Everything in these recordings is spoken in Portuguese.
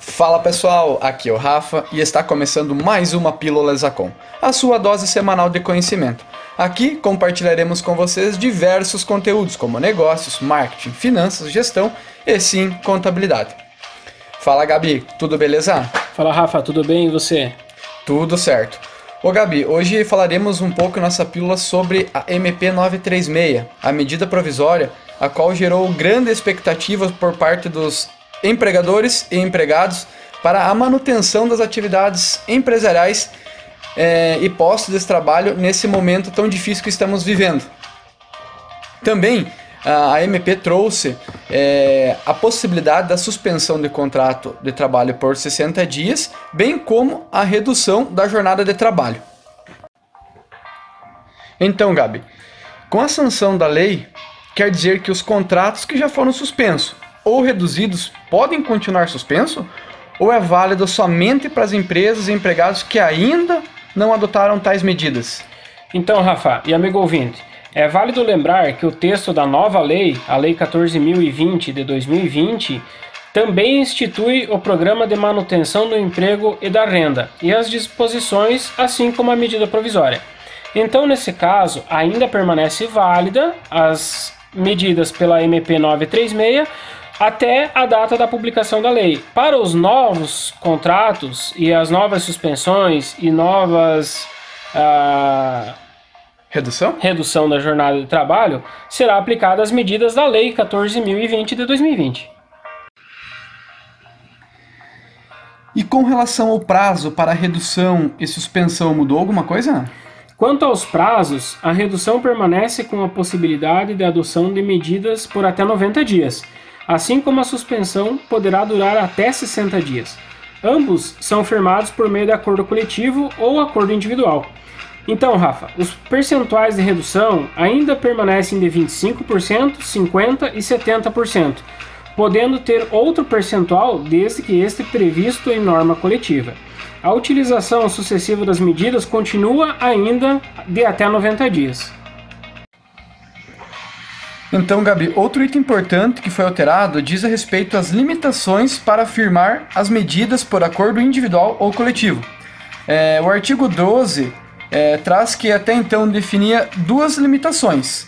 Fala pessoal, aqui é o Rafa e está começando mais uma Pílula Zacom, a sua dose semanal de conhecimento. Aqui compartilharemos com vocês diversos conteúdos como negócios, marketing, finanças, gestão e sim contabilidade. Fala Gabi, tudo beleza? Fala Rafa, tudo bem e você? Tudo certo. Ô Gabi, hoje falaremos um pouco nessa pílula sobre a MP 936, a medida provisória, a qual gerou grande expectativa por parte dos empregadores e empregados para a manutenção das atividades empresariais é, e postos de trabalho nesse momento tão difícil que estamos vivendo. Também a MP trouxe é, a possibilidade da suspensão de contrato de trabalho por 60 dias, bem como a redução da jornada de trabalho. Então, Gabi, com a sanção da lei, quer dizer que os contratos que já foram suspensos ou reduzidos podem continuar suspensos? Ou é válido somente para as empresas e empregados que ainda não adotaram tais medidas? Então, Rafa e amigo ouvinte, é válido lembrar que o texto da nova lei, a Lei 14.020 de 2020, também institui o Programa de Manutenção do Emprego e da Renda e as disposições, assim como a medida provisória. Então, nesse caso, ainda permanece válida as medidas pela MP 936 até a data da publicação da lei. Para os novos contratos e as novas suspensões e novas. Uh, redução? redução da jornada de trabalho, será aplicada as medidas da Lei 14.020 de 2020. E com relação ao prazo para redução e suspensão, mudou alguma coisa? Quanto aos prazos, a redução permanece com a possibilidade de adoção de medidas por até 90 dias assim como a suspensão poderá durar até 60 dias. Ambos são firmados por meio de acordo coletivo ou acordo individual. Então, Rafa, os percentuais de redução ainda permanecem de 25%, 50% e 70%, podendo ter outro percentual desde que este previsto em norma coletiva. A utilização sucessiva das medidas continua ainda de até 90 dias. Então, Gabi, outro item importante que foi alterado diz a respeito às limitações para firmar as medidas por acordo individual ou coletivo. É, o artigo 12 é, traz que até então definia duas limitações,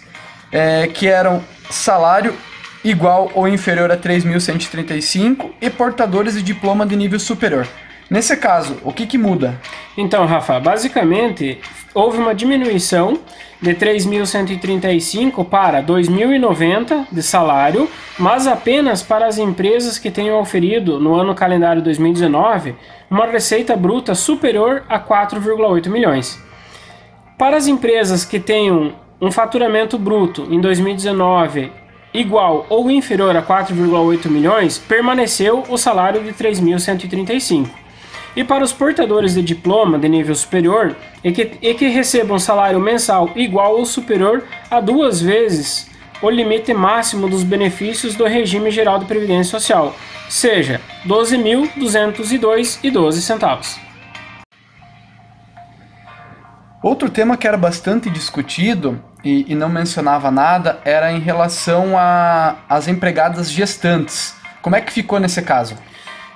é, que eram salário igual ou inferior a 3.135 e portadores de diploma de nível superior. Nesse caso, o que, que muda? Então, Rafa, basicamente houve uma diminuição de 3.135 para 2.090 de salário, mas apenas para as empresas que tenham oferido no ano calendário 2019 uma receita bruta superior a 4,8 milhões. Para as empresas que tenham um faturamento bruto em 2019 igual ou inferior a 4,8 milhões, permaneceu o salário de 3.135 e para os portadores de diploma de nível superior e que, e que recebam salário mensal igual ou superior a duas vezes o limite máximo dos benefícios do regime geral de previdência social, seja 12.202,12 centavos. Outro tema que era bastante discutido e, e não mencionava nada era em relação às empregadas gestantes. Como é que ficou nesse caso?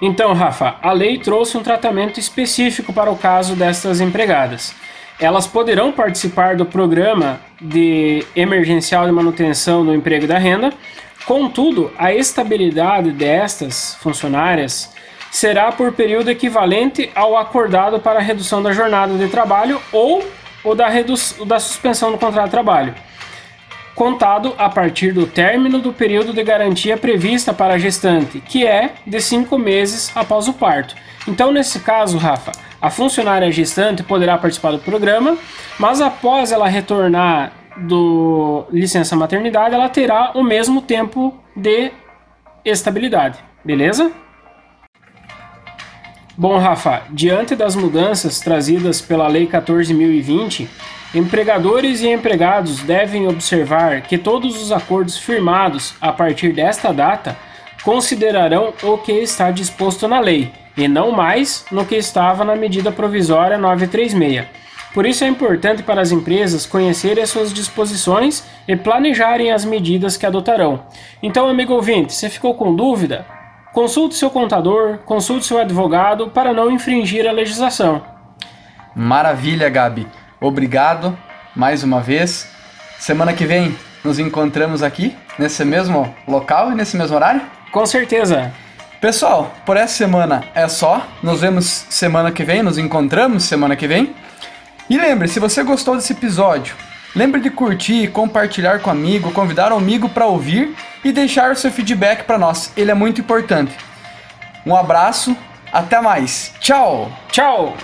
Então, Rafa, a lei trouxe um tratamento específico para o caso destas empregadas. Elas poderão participar do programa de emergencial de manutenção do emprego e da renda, contudo, a estabilidade destas funcionárias será por período equivalente ao acordado para a redução da jornada de trabalho ou o da, da suspensão do contrato de trabalho contado a partir do término do período de garantia prevista para a gestante, que é de cinco meses após o parto. Então, nesse caso, Rafa, a funcionária gestante poderá participar do programa, mas após ela retornar do licença maternidade, ela terá o mesmo tempo de estabilidade, beleza? Bom, Rafa, diante das mudanças trazidas pela Lei 14.020, Empregadores e empregados devem observar que todos os acordos firmados a partir desta data considerarão o que está disposto na lei e não mais no que estava na medida provisória 936. Por isso é importante para as empresas conhecerem as suas disposições e planejarem as medidas que adotarão. Então, amigo ouvinte, você ficou com dúvida? consulte seu contador, consulte seu advogado para não infringir a legislação. Maravilha, Gabi. Obrigado mais uma vez. Semana que vem nos encontramos aqui, nesse mesmo local e nesse mesmo horário? Com certeza. Pessoal, por essa semana é só. Nos vemos semana que vem, nos encontramos semana que vem. E lembre, se você gostou desse episódio, lembre de curtir, compartilhar com amigo, convidar um amigo para ouvir e deixar o seu feedback para nós. Ele é muito importante. Um abraço, até mais. Tchau. Tchau.